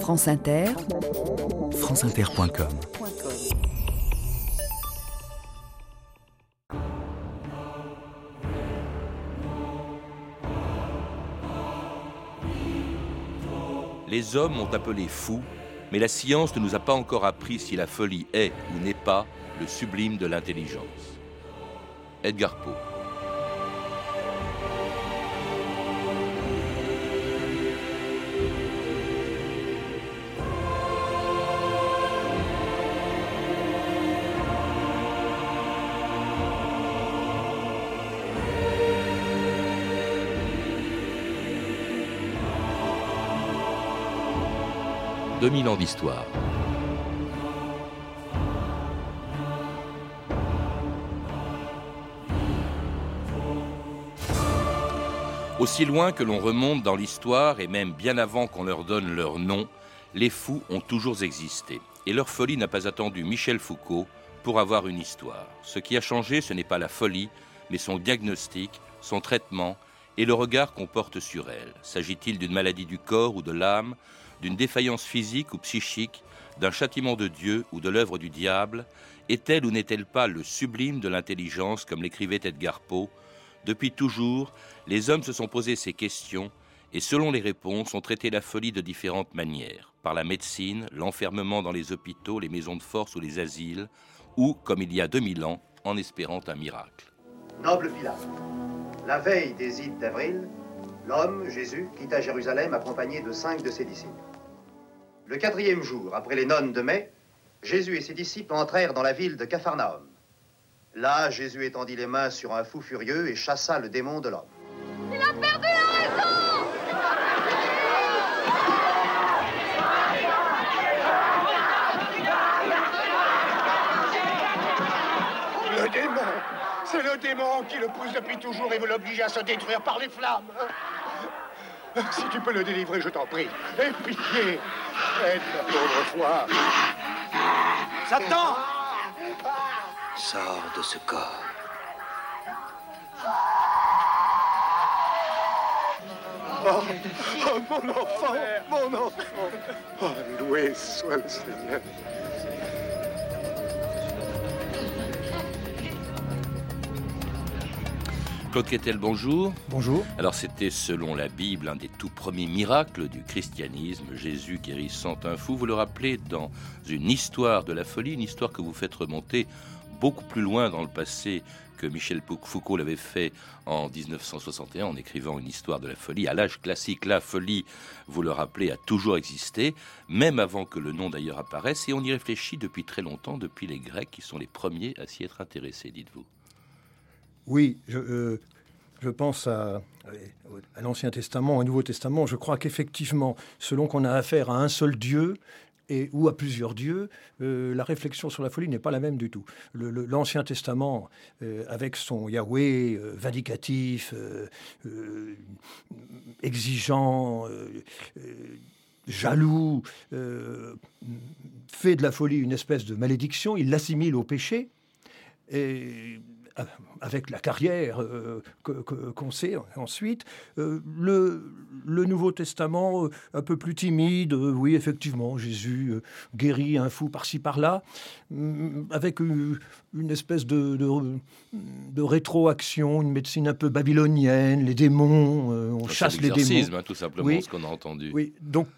France Inter, franceinter.com Les hommes ont appelé fou, mais la science ne nous a pas encore appris si la folie est ou n'est pas le sublime de l'intelligence. Edgar Poe. 2000 ans d'histoire. Aussi loin que l'on remonte dans l'histoire, et même bien avant qu'on leur donne leur nom, les fous ont toujours existé. Et leur folie n'a pas attendu Michel Foucault pour avoir une histoire. Ce qui a changé, ce n'est pas la folie, mais son diagnostic, son traitement et le regard qu'on porte sur elle. S'agit-il d'une maladie du corps ou de l'âme d'une défaillance physique ou psychique, d'un châtiment de Dieu ou de l'œuvre du diable, est-elle ou n'est-elle pas le sublime de l'intelligence, comme l'écrivait Edgar Poe? Depuis toujours, les hommes se sont posé ces questions et selon les réponses, ont traité la folie de différentes manières, par la médecine, l'enfermement dans les hôpitaux, les maisons de force ou les asiles, ou, comme il y a 2000 ans, en espérant un miracle. Noble Pilate, la veille des ides d'avril, l'homme, Jésus, quitta Jérusalem accompagné de cinq de ses disciples. Le quatrième jour, après les nonnes de mai, Jésus et ses disciples entrèrent dans la ville de Capharnaüm. Là, Jésus étendit les mains sur un fou furieux et chassa le démon de l'homme. Il a perdu la raison Le démon C'est le démon qui le pousse depuis toujours et veut l'obliger à se détruire par les flammes Si tu peux le délivrer, je t'en prie. Aie pitié Aide la pauvre foi Satan. Sors de ce corps. Oh, oh, mon enfant Mon enfant. Oh, loué soit le Seigneur Claude Quetel, bonjour. Bonjour. Alors c'était selon la Bible un des tout premiers miracles du christianisme, Jésus guérissant un fou. Vous le rappelez dans une histoire de la folie, une histoire que vous faites remonter beaucoup plus loin dans le passé que Michel Foucault l'avait fait en 1961 en écrivant une histoire de la folie. À l'âge classique, la folie, vous le rappelez, a toujours existé, même avant que le nom d'ailleurs apparaisse, et on y réfléchit depuis très longtemps, depuis les Grecs qui sont les premiers à s'y être intéressés, dites-vous. Oui, je, euh, pense à, l'Ancien Testament, au Nouveau Testament. Je crois qu'effectivement, selon qu'on a affaire à un seul Dieu, et, ou à plusieurs dieux, euh, la réflexion sur la folie n'est pas la même du tout. L'Ancien Testament, euh, avec son Yahweh vindicatif, exigeant, jaloux, fait de la folie une espèce de malédiction, il l'assimile au péché. Et avec la carrière euh, qu'on sait ensuite. Euh, le, le, Nouveau Testament, euh, un peu plus timide, oui, effectivement, Jésus guérit un fou par-ci par-là, mm, avec une, espèce de, de, rétroaction, une médecine un peu babylonienne, les démons, on chasse les démons. Hein, tout simplement, ce qu'on a entendu. Oui, donc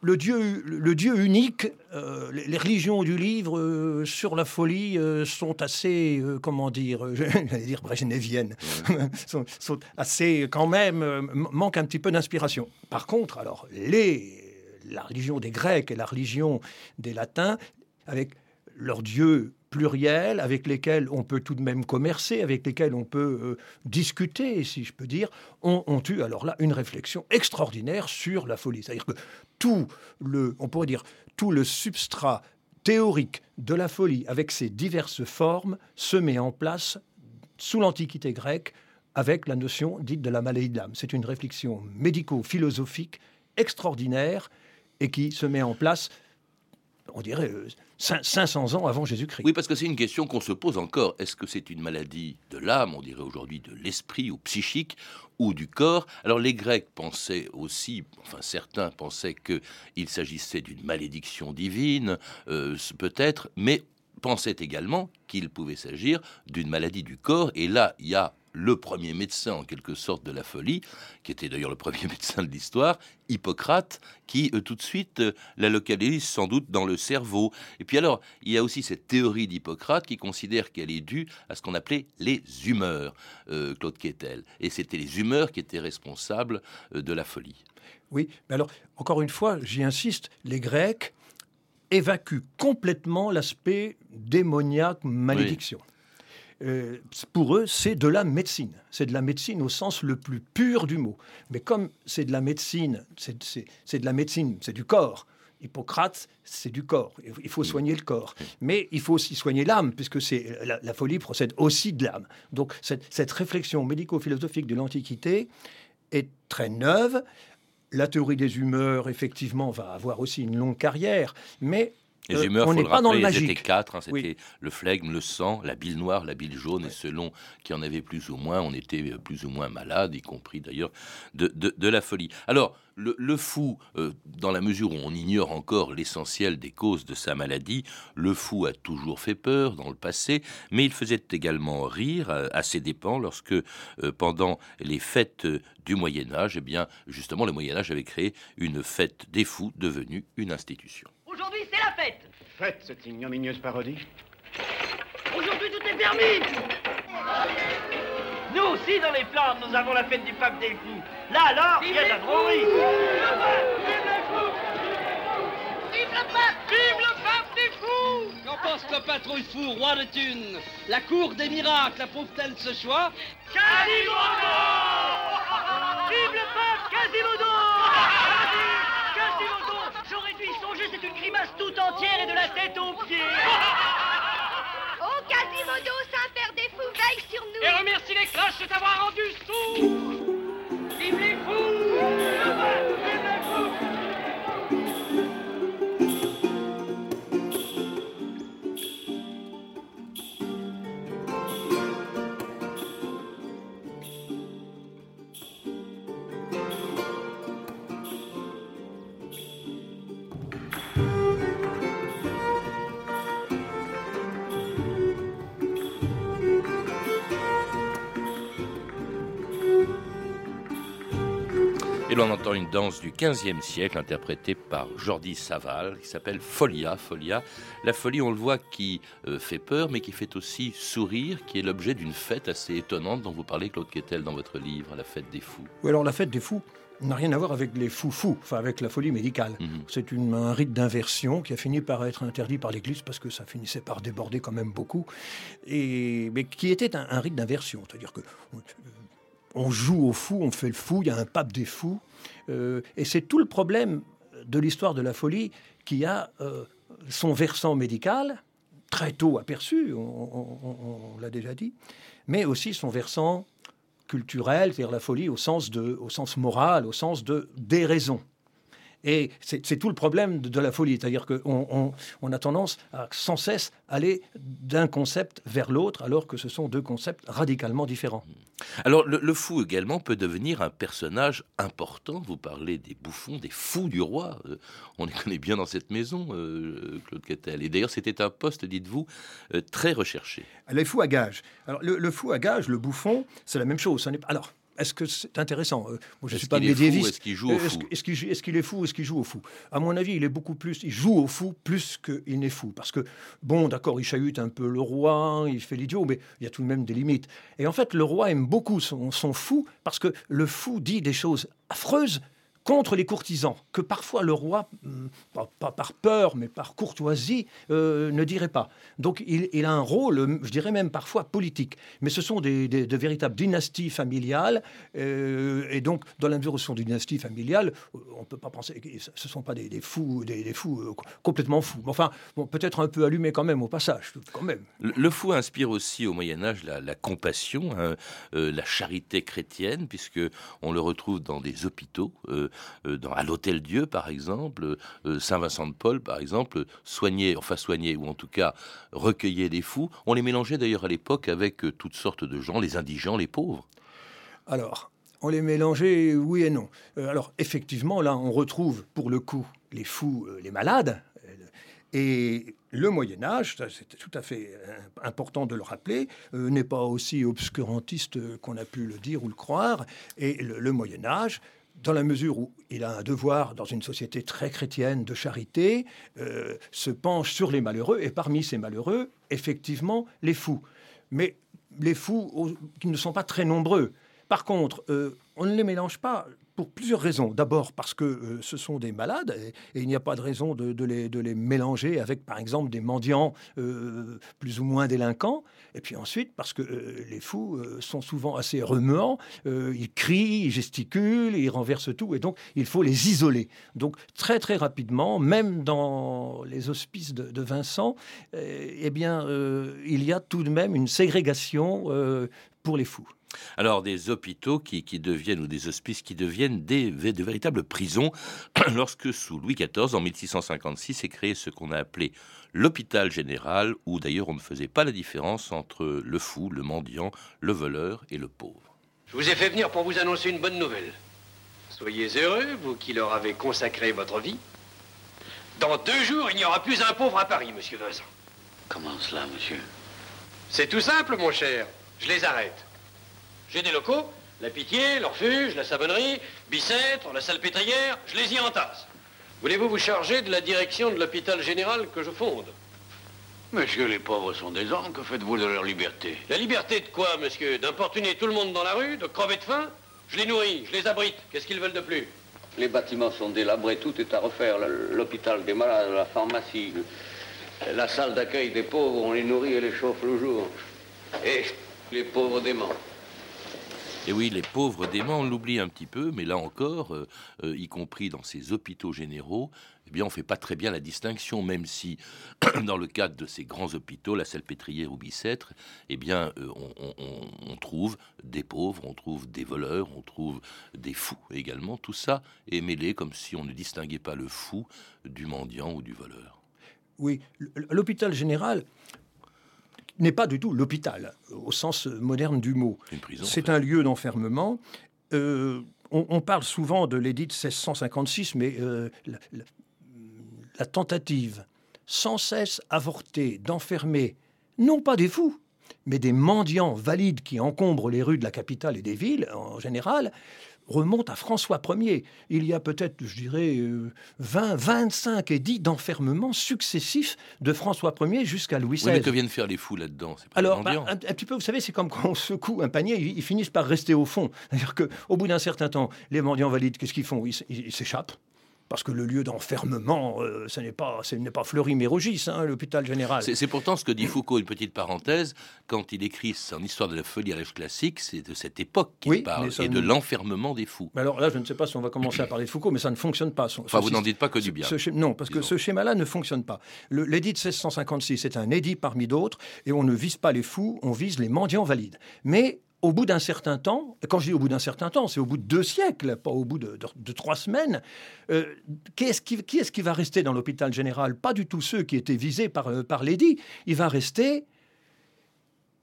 le Dieu, le Dieu unique, euh, les, religions du livre euh, sur la folie euh, sont assez, comment dire, j'allais dire brejneviennes, sont, sont, assez quand même, manquent un petit peu d'inspiration. Par contre, alors, les, la religion des Grecs et la religion des Latins, avec leur Dieu pluriels avec lesquels on peut tout de même commercer, avec lesquels on peut euh, discuter, si je peux dire, ont, ont, eu alors là une réflexion extraordinaire sur la folie. C'est-à-dire que tout le, on pourrait dire, tout le substrat théorique de la folie, avec ses diverses formes, se met en place sous l'Antiquité grecque avec la notion dite de la maladie de l'âme. C'est une réflexion médico-philosophique extraordinaire et qui se met en place on dirait, 500 ans avant Jésus-Christ. Oui, parce que c'est une question qu'on se pose encore. Est-ce que c'est une maladie de l'âme, on dirait aujourd'hui de l'esprit ou psychique, ou du corps? Alors les Grecs pensaient aussi, enfin certains pensaient qu'il s'agissait d'une malédiction divine, peut-être, mais pensaient également qu'il pouvait s'agir d'une maladie du corps. Et là, il y a le premier médecin en quelque sorte de la folie, qui était d'ailleurs le premier médecin de l'histoire, Hippocrate, qui euh, tout de suite euh, la localise sans doute dans le cerveau. Et puis alors, il y a aussi cette théorie d'Hippocrate qui considère qu'elle est due à ce qu'on appelait les humeurs, euh, Claude Quetel. Et c'était les humeurs qui étaient responsables de la folie. Oui, mais alors, encore une fois, j'y insiste, les Grecs évacuent complètement l'aspect démoniaque, malédiction. Euh, pour eux, c'est de la médecine. C'est de la médecine au sens le plus pur du mot. Mais comme c'est de la médecine, c'est de la médecine, c'est du corps. Hippocrate, c'est du corps. Il faut soigner le corps. Mais il faut aussi soigner l'âme, puisque c'est la, folie procède aussi de l'âme. Donc cette, cette réflexion médico-philosophique de l'Antiquité est très neuve. La théorie des humeurs, effectivement, va avoir aussi une longue carrière, mais les euh, humeurs, on pas dans le. C'était quatre, hein, c'était le flegme, le sang, la bile noire, la bile jaune, et selon qui en avait plus ou moins, on était plus ou moins malade, y compris d'ailleurs de, de, la folie. Alors, le, fou, euh, dans la mesure où on ignore encore l'essentiel des causes de sa maladie, le fou a toujours fait peur dans le passé, mais il faisait également rire à, ses dépens lorsque, euh, pendant les fêtes du Moyen Âge, eh bien, justement, le Moyen Âge avait créé une fête des fous devenue une institution. Aujourd'hui, c'est la fête. Fête, cette ignominieuse parodie. Aujourd'hui, tout est permis. Nous aussi, dans les Flandres, nous avons la fête du pape des fous. Là, alors, il y a de la drôlerie. Vive le pape Vive le pape Vive le pape des fous Qu'en pense le patrouille fou, roi de thunes? La cour des miracles approuve-t-elle ce choix? Quasimodo tout entière et de la tête aux pieds. Oh, Quasimodo, Saint-Père des fous, veille sur nous. Et remercie les cloches de t'avoir rendu sourd. L'on entend une danse du XVe siècle interprétée par Jordi Saval qui s'appelle Folia. Folia, la folie, on le voit, qui euh, fait peur mais qui fait aussi sourire, qui est l'objet d'une fête assez étonnante dont vous parlez, Claude Quetel, dans votre livre, La fête des fous. Oui, alors la fête des fous n'a rien à voir avec les fous-fous, enfin avec la folie médicale. Mhm. C'est un rite d'inversion qui a fini par être interdit par l'Église parce que ça finissait par déborder quand même beaucoup, et, mais qui était un, un rite d'inversion. C'est-à-dire que on joue au fou, on fait le fou, il y a un pape des fous. Euh, et c'est tout le problème de l'histoire de la folie qui a euh, son versant médical, très tôt aperçu, on, l'a déjà dit, mais aussi son versant culturel, c'est-à-dire la folie au sens, de, au sens moral, au sens de déraison. Et c'est tout le problème de, la folie, c'est-à-dire qu'on on, a tendance à sans cesse aller d'un concept vers l'autre, alors que ce sont deux concepts radicalement différents. Alors le, fou également peut devenir un personnage important. Vous parlez des bouffons, des fous du roi. Euh, on les connaît bien dans cette maison, euh, Claude Cattel. Et d'ailleurs, c'était un poste, dites-vous, euh, très recherché. Les fous à gage. Alors le, fou à gage, le bouffon, c'est la même chose. Alors est-ce que c'est intéressant euh, Moi, je suis pas médiéviste. Est-ce qu'il joue au fou? Est-ce qu'il est, fou Est-ce qu'il joue au fou? À mon avis, il est beaucoup plus. Il joue au fou plus qu'il n'est fou. Parce que, bon, d'accord, il chahute un peu le roi, il fait l'idiot, mais il y a tout de même des limites. Et en fait, le roi aime beaucoup son, son fou parce que le fou dit des choses affreuses contre les courtisans, que parfois le roi, hmm, pas, par peur, mais par courtoisie, euh, ne dirait pas. Donc il, a un rôle, je dirais même parfois politique. Mais ce sont des, de véritables dynasties familiales, euh, et donc dans la mesure où ce sont des dynasties familiales, on ne peut pas penser que ce ne sont pas des, fous, des, fous euh, complètement fous. Enfin, peut-être un peu allumés quand même au passage, quand même. Le, fou inspire aussi au Moyen Âge la, compassion, hein, la charité chrétienne, puisque on le retrouve dans des hôpitaux. Dans, à l'Hôtel Dieu, par exemple, Saint-Vincent de Paul, par exemple, soignait, enfin soignait, ou en tout cas recueillait des fous. On les mélangeait d'ailleurs à l'époque avec toutes sortes de gens, les indigents, les pauvres. Alors, on les mélangeait, oui et non. alors, effectivement, là, on retrouve pour le coup les fous, les malades, et le Moyen Âge, c'est tout à fait euh, important de le rappeler, euh, n'est pas aussi obscurantiste qu'on a pu le dire ou le croire. Et le, Moyen Âge, dans la mesure où il a un devoir dans une société très chrétienne de charité, euh, se penche sur les malheureux, et parmi ces malheureux, effectivement, les fous. Mais les fous qui ne sont pas très nombreux. Par contre, on ne les mélange pas pour plusieurs raisons. D'abord parce que euh, ce sont des malades et, il n'y a pas de raison de, les, mélanger avec, par exemple, des mendiants euh, plus ou moins délinquants. Et puis ensuite parce que euh, les fous sont souvent assez remuants, ils crient, ils gesticulent, ils renversent tout et donc il faut les isoler. Donc très très rapidement, même dans les hospices de, de Vincent, eh bien, il y a tout de même une ségrégation pour les fous. Alors des hôpitaux qui, deviennent, ou des hospices qui deviennent des, de véritables prisons, lorsque sous Louis XIV, en 1656, est créé ce qu'on a appelé l'hôpital général, où d'ailleurs on ne faisait pas la différence entre le fou, le mendiant, le voleur et le pauvre. Je vous ai fait venir pour vous annoncer une bonne nouvelle. Soyez heureux, vous qui leur avez consacré votre vie. Dans deux jours, il n'y aura plus un pauvre à Paris, monsieur Vincent. Comment cela, monsieur? C'est tout simple, mon cher. Je les arrête. J'ai des locaux, la Pitié, l'Orfuge, la Savonnerie, Bicêtre, la Salpêtrière, je les y entasse. Voulez-vous vous charger de la direction de l'hôpital général que je fonde? Monsieur, les pauvres sont des hommes, que faites-vous de leur liberté? La liberté de quoi, monsieur? D'importuner tout le monde dans la rue, de crever de faim? Je les nourris, je les abrite, qu'est-ce qu'ils veulent de plus? Les bâtiments sont délabrés, tout est à refaire. L'hôpital des malades, la pharmacie, la salle d'accueil des pauvres, on les nourrit et les chauffe le jour. Et les pauvres déments. Et oui, les pauvres démons, on l'oublie un petit peu, mais là encore, euh, euh, y compris dans ces hôpitaux généraux, eh bien, on ne fait pas très bien la distinction, même si, dans le cadre de ces grands hôpitaux, la Salpêtrière ou Bicêtre, eh bien, euh, on, trouve des pauvres, on trouve des voleurs, on trouve des fous également. Tout ça est mêlé comme si on ne distinguait pas le fou du mendiant ou du voleur. Oui, l'hôpital général, n'est pas du tout l'hôpital, au sens moderne du mot. C'est un lieu d'enfermement. Euh, on, parle souvent de l'édit de 1656, mais euh, la, tentative sans cesse avortée d'enfermer non pas des fous, mais des mendiants valides qui encombrent les rues de la capitale et des villes en général, remonte à François Ier. Il y a peut-être, je dirais, 20, euh, 25 édits d'enfermement successifs de François Ier jusqu'à Louis XVI. mais que viennent faire les fous là-dedans? Alors, bah, un, petit peu, vous savez, c'est comme quand on secoue un panier, ils, finissent par rester au fond. C'est-à-dire qu'au bout d'un certain temps, les mendiants valides, qu'est-ce qu'ils font? Ils s'échappent parce que le lieu d'enfermement, euh, ce n'est pas, ce n'est pas Fleury-Mérogis, hein, l'hôpital général. C'est pourtant ce que dit Foucault, une petite parenthèse, quand il écrit son histoire de la folie à l'âge classique, c'est de cette époque qu'il parle, et de l'enfermement des fous. alors là, je ne sais pas si on va commencer à parler de Foucault, mais ça ne fonctionne pas. enfin, vous n'en dites pas que du bien. non, parce que ce schéma-là ne fonctionne pas. L'édit de 1656 c'est un édit parmi d'autres, et on ne vise pas les fous, on vise les mendiants valides. Mais au bout d'un certain temps, quand je dis au bout d'un certain temps, c'est au bout de deux siècles, pas au bout de, trois semaines, euh, qui est-ce qui, va rester dans l'hôpital général? Pas du tout ceux qui étaient visés par, euh, par l'édit. Il va rester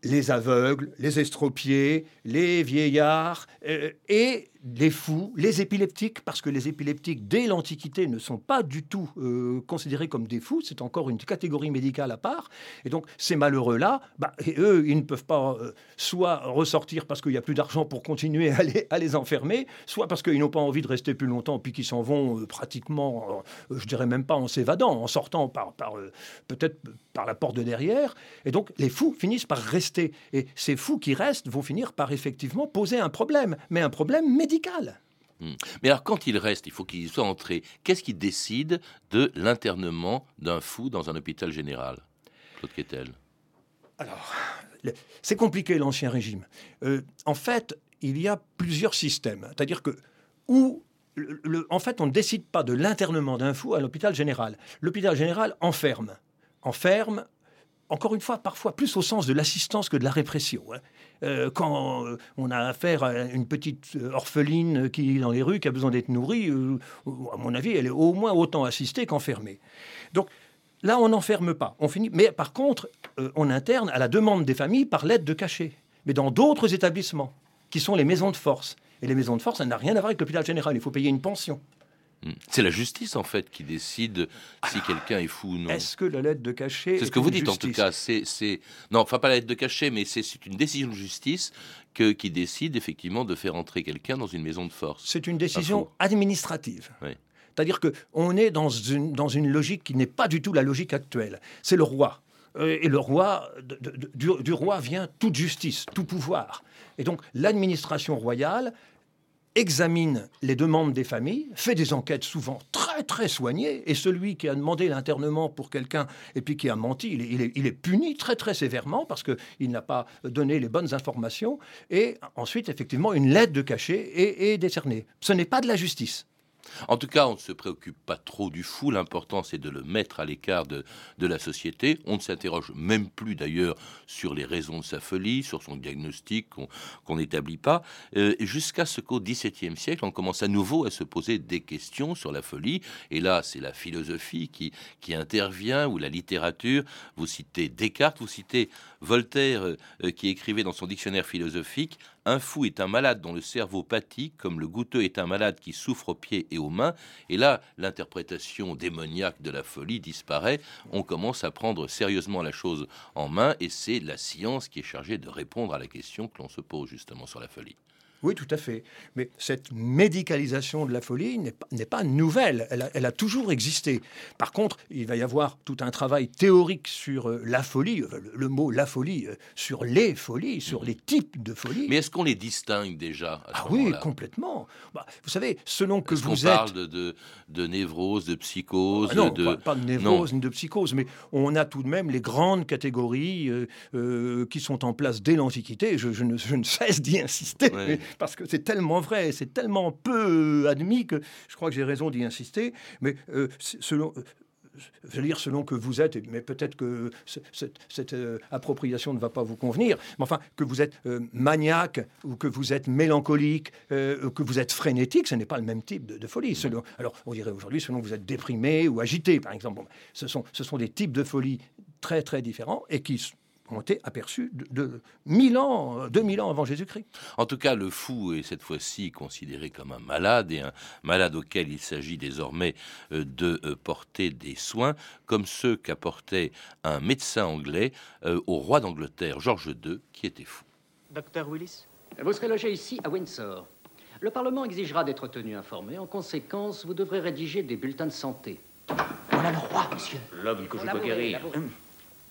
les aveugles, les estropiés, les vieillards euh, et les fous, les épileptiques, parce que les épileptiques, dès l'Antiquité, ne sont pas du tout euh, considérés comme des fous, c'est encore une catégorie médicale à part. Et donc, ces malheureux-là, bah, eux, ils ne peuvent pas euh, soit ressortir parce qu'il n'y a plus d'argent pour continuer à les, enfermer, soit parce qu'ils n'ont pas envie de rester plus longtemps, puis qu'ils s'en vont euh, pratiquement, je dirais même pas en s'évadant, en sortant par peut-être par la porte de derrière. Et donc, les fous finissent par rester. Et ces fous qui restent vont finir par effectivement poser un problème, mais un problème médical Hmm. Mais alors, quand il reste, il faut qu'il soit entré. Qu'est-ce qui décide de l'internement d'un fou dans un hôpital général Claude Quetel? Alors, c'est compliqué l'ancien régime. Euh, en fait, il y a plusieurs systèmes. C'est-à-dire que, où en fait, on ne décide pas de l'internement d'un fou à l'hôpital général. L'hôpital général enferme. Enferme encore une fois, parfois plus au sens de l'assistance que de la répression. hein. Euh, quand euh, on a affaire à une petite euh, orpheline qui est dans les rues, qui a besoin d'être nourrie, à mon avis, elle est au moins autant assistée qu'enfermée. Donc là, on n'enferme pas. On finit, mais par contre, on interne à la demande des familles par l'aide de cachet. Mais dans d'autres établissements, qui sont les maisons de force. Et les maisons de force, ça n'a rien à voir avec l'hôpital général. Il faut payer une pension. C'est la justice, en fait, qui décide si quelqu'un est fou ou non. Est-ce que la lettre de cachet C'est ce que vous dites, en tout cas. C'est, c'est- Non, enfin, pas la lettre de cachet, mais c'est, c'est une décision de justice que, qui décide, effectivement, de faire entrer quelqu'un dans une maison de force. C'est une décision administrative. Oui. C'est-à-dire qu'on est dans une, dans une logique qui n'est pas du tout la logique actuelle. C'est le roi. Euh, Et le roi, du roi vient toute justice, tout pouvoir. Et donc l'administration royale examine les demandes des familles, fait des enquêtes souvent très très soignées, et celui qui a demandé l'internement pour quelqu'un et puis qui a menti, il est, puni très très sévèrement parce qu'il n'a pas donné les bonnes informations, et ensuite effectivement une lettre de cachet est décernée. Ce n'est pas de la justice. En tout cas, on ne se préoccupe pas trop du fou. L'important, c'est de le mettre à l'écart de, la société. On ne s'interroge même plus, d'ailleurs, sur les raisons de sa folie, sur son diagnostic qu'on n'établit pas. Euh, Jusqu'à ce qu'au XVIIe siècle, on commence à nouveau à se poser des questions sur la folie. Et là, c'est la philosophie qui intervient, ou la littérature. Vous citez Descartes, vous citez Voltaire, euh, euh, qui écrivait dans son dictionnaire philosophique un fou est un malade dont le cerveau pâtit, comme le goutteux est un malade qui souffre aux pieds et aux mains. Et là, l'interprétation démoniaque de la folie disparaît. On commence à prendre sérieusement la chose en main, et c'est la science qui est chargée de répondre à la question que l'on se pose justement sur la folie. Oui, tout à fait. Mais cette médicalisation de la folie n'est pas, nouvelle. Elle a, elle a toujours existé. Par contre, il va y avoir tout un travail théorique sur euh, la folie, euh, le, le mot la folie, euh, sur les folies, sur les types de folies. Mais est-ce qu'on les distingue déjà à ce ah oui, complètement. Bah, vous savez, selon que vous êtes... parle de, de, de névrose, de psychose Ah non, de... pas, pas de névrose ni de psychose, mais on a tout de même les grandes catégories euh, qui sont en place dès l'Antiquité. Je, je ne, je ne cesse d'y insister, Ouais. mais- parce que c'est tellement vrai, c'est tellement peu euh, admis que je crois que j'ai raison d'y insister. Mais euh, selon. euh, je veux dire, selon que vous êtes, mais peut-être que ce- cette, appropriation ne va pas vous convenir, mais enfin, que vous êtes maniaque ou que vous êtes mélancolique, que vous êtes frénétique, ce n'est pas le même type de, folie. Alors, on dirait aujourd'hui, selon que vous êtes déprimé ou agité, par exemple. Ce, sont, ce sont des types de folie très, très différents et qui ont été aperçus de, de 1000 ans, euh, 2000 ans avant Jésus-Christ. En tout cas, le fou est cette fois-ci considéré comme un malade et un malade auquel il s'agit désormais euh, de euh, porter des soins, comme ceux qu'apportait un médecin anglais euh, au roi d'Angleterre, George II, qui était fou. Docteur Willis? Vous serez logé ici à Windsor. Le Parlement exigera d'être tenu informé. En conséquence, vous devrez rédiger des bulletins de santé. Voilà le roi, monsieur. L'homme que je dois guérir.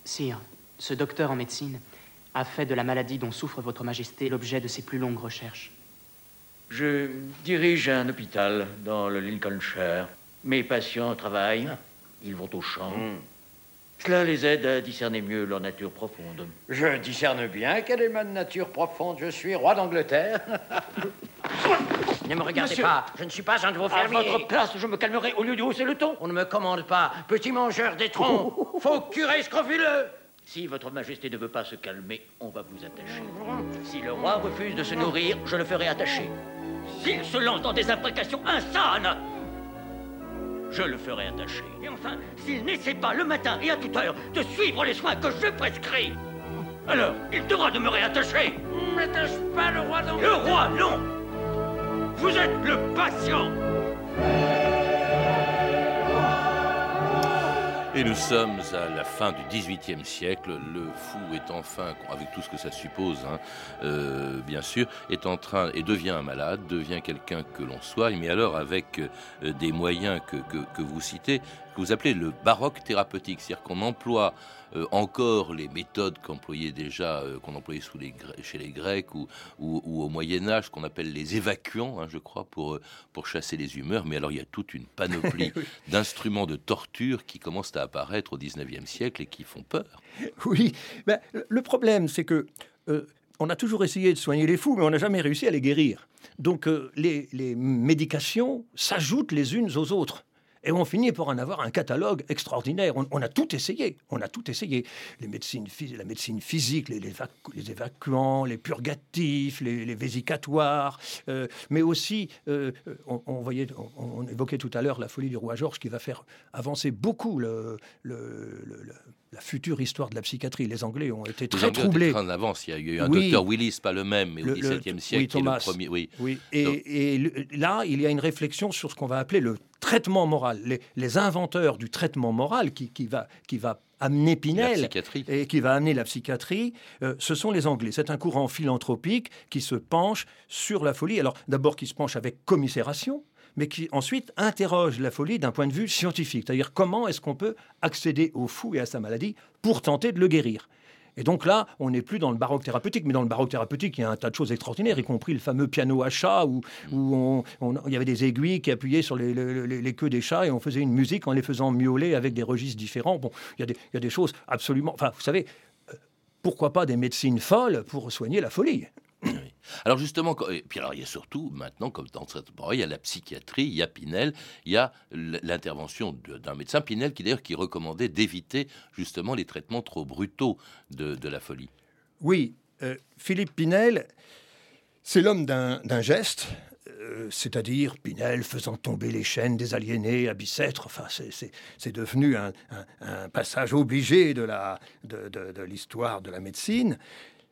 Sire, ce docteur en médecine a fait de la maladie dont souffre votre majesté l'objet de ses plus longues recherches. Je dirige un hôpital dans le Lincolnshire. Mes patients travaillent, ils vont au champ. Cela les aide à discerner mieux leur nature profonde. Je discerne bien quelle est ma nature profonde. Je suis roi d'Angleterre. Ne me regardez Monsieur, pas, je ne suis pas un de vos À fermiers. votre place, je me calmerai au lieu de hausser le ton. On ne me commande pas, petit mangeur d'étrons. Faux curé scrofuleux. Si votre majesté ne veut pas se calmer, on va vous attacher. Si le roi refuse de se nourrir, je le ferai attacher. S'il se lance dans des imprécations insanes, je le ferai attacher. Et enfin, s'il n'essaie pas le matin et à toute heure de suivre les soins que je prescris, alors il devra demeurer attaché. N'attache pas le roi Le d'Angleterre. roi, non Vous êtes le patient Et nous sommes à la fin du XVIIIe siècle. Le fou est enfin, avec tout ce que ça suppose, hein, euh, bien sûr, est en train et devient un malade, devient quelqu'un que l'on soigne, mais alors avec euh, des moyens que, vous citez, que vous appelez le baroque thérapeutique, c'est-à-dire qu'on emploie euh, encore les méthodes qu'employaient déjà, euh, qu'on employait sous les, chez les Grecs ou, ou- ou au Moyen Âge, qu'on appelle les évacuants, hein, je crois, pour, euh, pour chasser les humeurs. Mais alors il y a toute une panoplie d'instruments de torture qui commencent à apparaître au 19e siècle et qui font peur. Oui, ben, le problème, c'est que euh, on a toujours essayé de soigner les fous, mais on n'a jamais réussi à les guérir. Donc euh, les, les médications s'ajoutent les unes aux autres. Et on finit par en avoir un catalogue extraordinaire. On, a tout essayé. On a tout essayé. La médecine physique, les, les, évacuants, les purgatifs, les, vésicatoires, euh, mais aussi, euh, on, voyait, on, évoquait tout à l'heure la folie du roi Georges qui va faire avancer beaucoup le, la future histoire de la psychiatrie. Les Anglais ont été très troublés. en avance. Il y a eu un docteur Willis, pas le même, mais au XVIIe siècle, oui, Thomas, le premier. Oui. oui. Et, là, il y a une réflexion sur ce qu'on va appeler le traitement moral. Les, inventeurs du traitement moral qui, qui, va, qui va amener Pinel et qui va amener la psychiatrie, euh, ce sont les Anglais. C'est un courant philanthropique qui se penche sur la folie. Alors d'abord qui se penche avec commisération, mais qui ensuite interroge la folie d'un point de vue scientifique. C'est-à-dire comment est-ce qu'on peut accéder au fou et à sa maladie pour tenter de le guérir? Et donc là, on n'est plus dans le baroque thérapeutique, mais dans le baroque thérapeutique, il y a un tas de choses extraordinaires, y compris le fameux piano à chat, où, il y avait des aiguilles qui appuyaient sur les, queues des chats et on faisait une musique en les faisant miauler avec des registres différents. Bon, il y a des, choses absolument... Enfin, vous savez, euh, pourquoi pas des médecines folles pour soigner la folie? Alors justement, puis alors il y a surtout maintenant, comme dans il y a la psychiatrie, il y a Pinel, il y a l'intervention d'un médecin Pinel qui d'ailleurs qui recommandait d'éviter justement les traitements trop brutaux de, la folie. Oui, euh, Philippe Pinel, c'est l'homme d'un geste, euh, c'est-à-dire Pinel faisant tomber les chaînes des aliénés à Bicêtre. Enfin, c'est devenu un, passage obligé de l'histoire de, la médecine.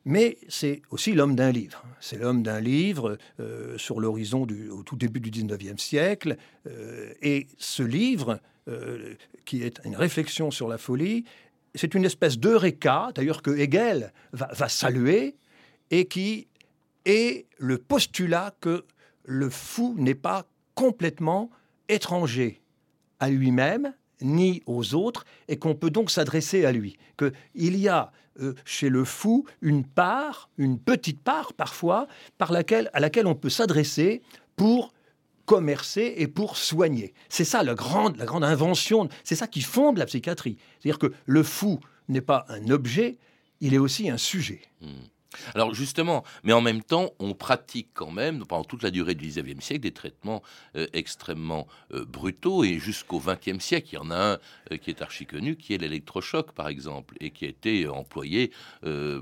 Mais c'est aussi l'homme d'un livre. C'est l'homme d'un livre euh, sur l'horizon au tout début du 19e siècle. Euh, et ce livre, euh, qui est une réflexion sur la folie, c'est une espèce d'eureka, d'ailleurs que Hegel va, va, saluer, et qui est le postulat que le fou n'est pas complètement étranger à lui-même, ni aux autres, et qu'on peut donc s'adresser à lui. Qu'il y a euh, chez le fou une part, une petite part parfois, par laquelle, à laquelle on peut s'adresser pour commercer et pour soigner. C'est ça la grande, la grande invention, c'est ça qui fonde la psychiatrie. C'est-à-dire que le fou n'est pas un objet, il est aussi un sujet. Hmm. Alors justement, mais en même temps, on pratique quand même, pendant toute la durée du XIXe siècle, des traitements euh, extrêmement euh, brutaux, et jusqu'au XXe siècle, il y en a un euh, qui est archi connu, qui est l'électrochoc, par exemple, et qui a été employé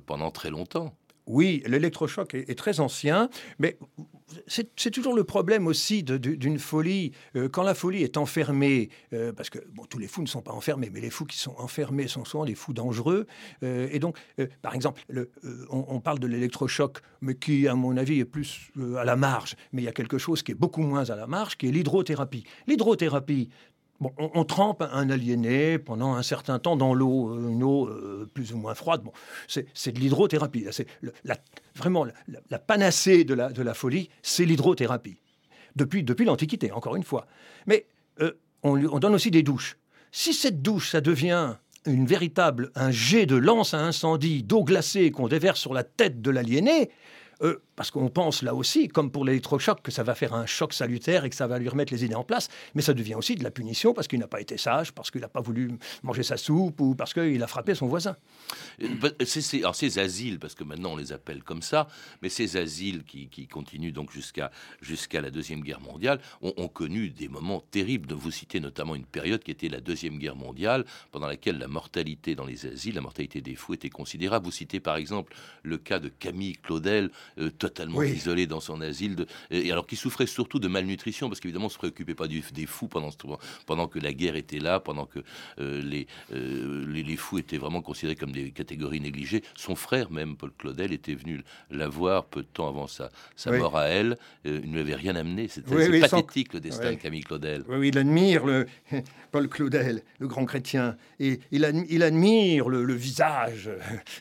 pendant très longtemps. Oui, l'électrochoc est, très ancien, mais c'est toujours le problème aussi d'une folie. Euh, quand la folie est enfermée, euh, parce que bon, tous les fous ne sont pas enfermés, mais les fous qui sont enfermés sont souvent des fous dangereux. Euh, et donc, par exemple, on, parle de l'électrochoc, mais qui, à mon avis, est plus à la marge. Mais il y a quelque chose qui est beaucoup moins à la marge, qui est l'hydrothérapie. L'hydrothérapie, on, trempe un aliéné pendant un certain temps dans l'eau, euh, une eau euh, plus ou moins froide. Bon, c'est de l'hydrothérapie. C'est vraiment la, panacée de la, folie, c'est l'hydrothérapie. Depuis, depuis l'Antiquité, encore une fois. Mais euh, on, on, donne aussi des douches. Si cette douche, ça devient une véritable, un jet de lance à incendie d'eau glacée qu'on déverse sur la tête de l'aliéné, euh, parce qu'on pense là aussi, comme pour l'électrochoc, que ça va faire un choc salutaire et que ça va lui remettre les idées en place, mais ça devient aussi de la punition parce qu'il n'a pas été sage, parce qu'il n'a pas voulu manger sa soupe ou parce qu'il a frappé son voisin. Bah, alors ces asiles, parce que maintenant on les appelle comme ça, mais ces asiles qui, continuent donc jusqu'à jusqu'à la Deuxième Guerre mondiale ont, connu des moments terribles. De vous citer notamment une période qui était la Deuxième Guerre mondiale, pendant laquelle la mortalité dans les asiles, la mortalité des fous était considérable. Vous citez par exemple le cas de Camille Claudel, euh, totalement isolé dans son asile, et alors qui souffrait surtout de malnutrition, parce qu'évidemment, on se préoccupait pas du, des fous pendant, pendant que la guerre était là, pendant que euh, euh, les, les, fous étaient vraiment considérés comme des catégories négligées. Son frère, même Paul Claudel, était venu la voir peu de temps avant sa, sa mort à elle. il ne lui avait rien amené. C'était pathétique le destin de Camille Claudel. Oui, il admire le, Paul Claudel, le grand chrétien, et il, il admire le, visage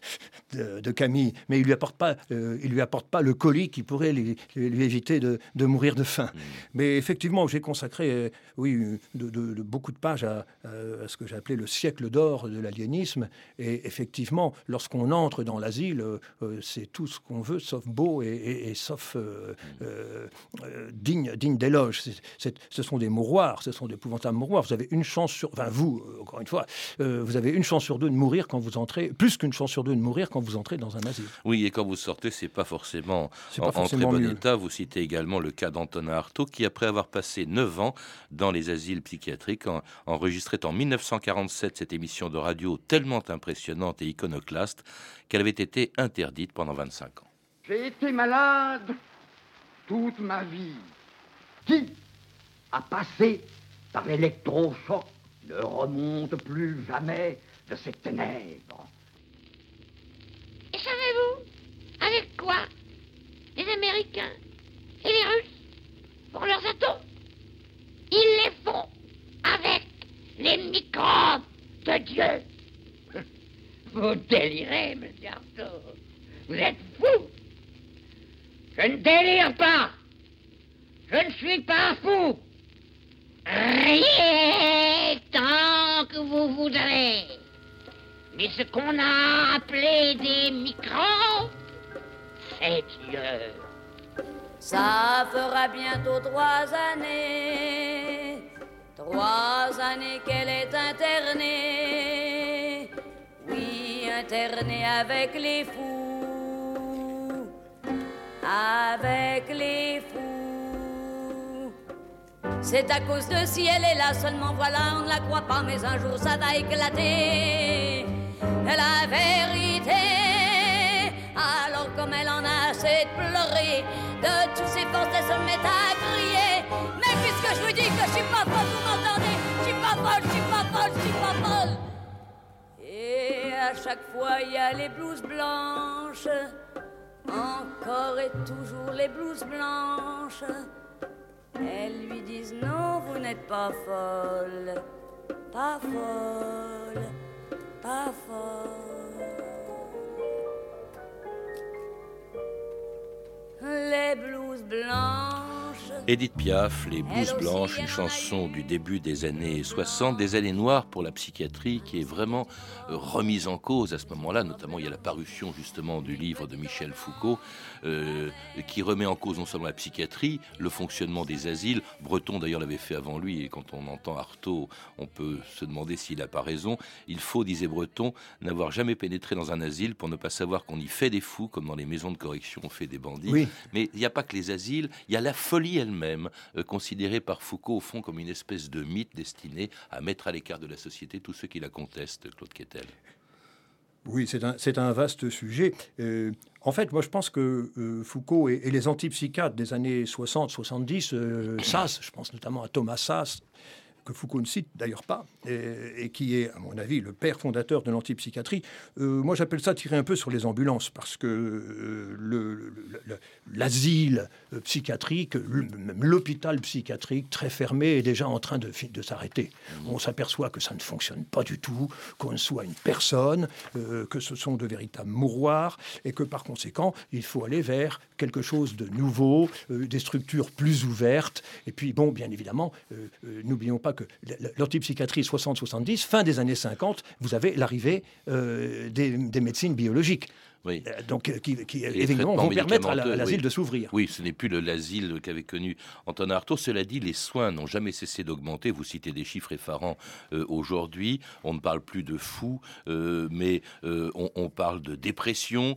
de, Camille, mais il lui apporte pas, il lui apporte pas le colis qui pourrait lui, éviter de, mourir de faim. Mm. Mais effectivement, j'ai consacré, euh, oui, de, beaucoup de pages à, ce que j'ai appelé le siècle d'or de l'aliénisme. Et effectivement, lorsqu'on entre dans l'asile, euh, euh, c'est tout ce qu'on veut, sauf beau et, sauf mm. digne, digne d'éloge. ce sont des mouroirs, ce sont d'épouvantables mouroirs. Vous avez une chance sur, enfin vous, encore une fois, vous avez une chance sur deux de mourir quand vous entrez, plus qu'une chance sur deux de mourir quand vous entrez dans un asile. Oui, et quand vous sortez, c'est pas forcément forcément, en, pas en très bon mieux. état. Vous citez également le cas d'Antonin Artaud, qui, après avoir passé 9 ans dans les asiles psychiatriques, en- enregistrait en 1947 cette émission de radio tellement impressionnante et iconoclaste qu'elle avait été interdite pendant 25 ans. J'ai été malade toute ma vie. Qui a passé par l'électrochoc ne remonte plus jamais de ses ténèbres. Et savez-vous avec quoi les Américains et les Russes font leurs atomes Ils les font avec les microbes de Dieu. Vous délirez, monsieur Artaud. Vous êtes fou. Je ne délire pas. Je ne suis pas fou. Rien tant que vous voudrez. Mais ce qu'on a appelé des microbes, c'est Dieu. Ça fera bientôt trois années, trois années qu'elle est internée. Oui, internée avec les fous, avec les fous. C'est à cause de si elle est là seulement, voilà, on ne la croit pas, mais un jour ça va éclater. La vérité, comme elle en a assez de pleurer, de tous ses forces, elle se met à crier. Mais puisque je vous dis que je suis pas folle, vous m'entendez? Je suis pas folle, je suis pas folle, je suis pas folle. Et à chaque fois, il y a les blouses blanches, encore et toujours les blouses blanches. Elles lui disent non, vous n'êtes pas folle, pas folle, pas folle. Les blouses blanches. Edith Piaf, Les Blouses Blanches, une chanson du début des années 60, des années noires pour la psychiatrie, qui est vraiment euh, remise en cause à ce moment-là. Notamment, il y a la parution justement du livre de Michel Foucault, euh, qui remet en cause non seulement la psychiatrie, le fonctionnement des asiles. Breton d'ailleurs l'avait fait avant lui, et quand on entend Artaud, on peut se demander s'il n'a pas raison. Il faut, disait Breton, n'avoir jamais pénétré dans un asile pour ne pas savoir qu'on y fait des fous, comme dans les maisons de correction on fait des bandits. Oui. Mais il n'y a pas que les asiles, il y a la folie elle-même, euh, considérée par Foucault au fond comme une espèce de mythe destiné à mettre à l'écart de la société tous ceux qui la contestent, Claude Quetel. Oui, c'est un, vaste sujet. Euh, en fait, moi, je pense que euh, Foucault et, les antipsychiatres des années 60-70, euh, Sass, je pense notamment à Thomas Sass, que Foucault ne cite d'ailleurs pas, et, et qui est, à mon avis, le père fondateur de l'antipsychiatrie. Euh, moi, j'appelle ça tirer un peu sur les ambulances, parce que euh, le- le- le- l'asile psychiatrique, même l'hôpital psychiatrique très fermé, est déjà en train de, s'arrêter. On s'aperçoit que ça ne fonctionne pas du tout, qu'on soit une personne, euh, que ce sont de véritables mouroirs, et que par conséquent, il faut aller vers quelque chose de nouveau, euh, des structures plus ouvertes. Et puis, bon, bien évidemment, n'oublions pas que l- l'antipsychiatrie 60-70, fin des années 50, vous avez l'arrivée euh, des médecines biologiques. Oui. Euh, donc, euh, qui, les évidemment, vont permettre à l'asile oui. de s'ouvrir. Oui, ce n'est plus le- l'asile qu'avait connu Antonin Artaud. Cela dit, les soins n'ont jamais cessé d'augmenter. Vous citez des chiffres effarants euh, aujourd'hui. On ne parle plus de fous, euh, mais on, on parle de dépression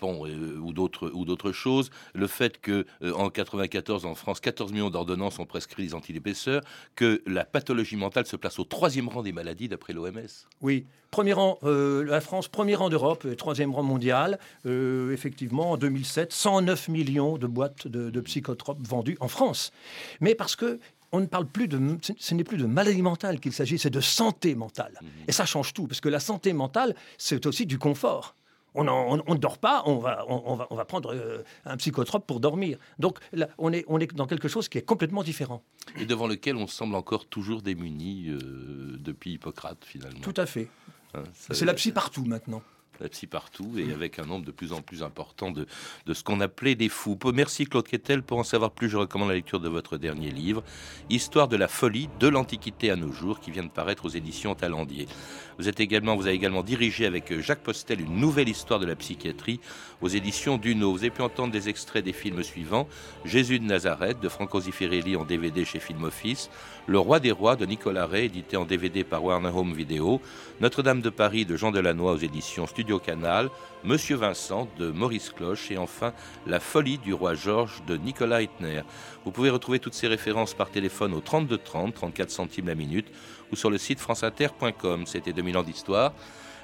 bon, ou d'autres ou d'autres choses. Le fait que en 94 en France, 14 millions d'ordonnances ont prescrit des antidépresseurs, que la pathologie mentale se place au troisième rang des maladies d'après l'OMS. Oui, premier rang, la France, premier rang d'Europe, troisième rang mondial. Euh, effectivement, en 2007, 109 millions de boîtes de, de psychotropes vendues en France. Mais parce que on ne parle plus de, ce- n'est plus de maladie mentale qu'il s'agit, c'est de santé mentale. Et ça change tout, parce que la santé mentale, c'est aussi du confort. On ne dort pas, on va, on, on va, on va prendre euh, un psychotrope pour dormir. Donc là, on est, on est dans quelque chose qui est complètement différent. Et devant lequel on semble encore toujours démuni euh, depuis Hippocrate, finalement. Tout à fait. Hein, C'est la psy partout maintenant. La psy partout et avec un nombre de plus en plus important de, de ce qu'on appelait des fous. Merci Claude Quetel. Pour en savoir plus, je recommande la lecture de votre dernier livre, Histoire de la folie de l'Antiquité à nos jours, qui vient de paraître aux éditions Talendier. Vous, êtes également, vous avez également dirigé avec euh, Jacques Postel une nouvelle histoire de la psychiatrie aux éditions Duno. Vous avez pu entendre des extraits des films suivants Jésus de Nazareth de Franco Zeffirelli en DVD chez Film Office, Le Roi des Rois de Nicolas Ray, édité en DVD par Warner Home Video, Notre-Dame de Paris de Jean Delannoy aux éditions Studio Canal, Monsieur Vincent de Maurice Cloche et enfin La folie du roi Georges de Nicolas Hitner. Vous pouvez retrouver toutes ces références par téléphone au 32 30, 34 centimes la minute ou sur le site franceinter.com. C'était 2000 ans d'histoire.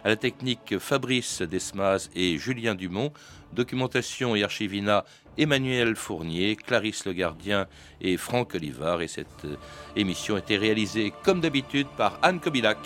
À la technique Fabrice Desmas et Julien Dumont, documentation et archivina Emmanuel Fournier, Clarisse Le Gardien et Franck Olivard. Et cette euh, émission était réalisée comme d'habitude par Anne Kobilac.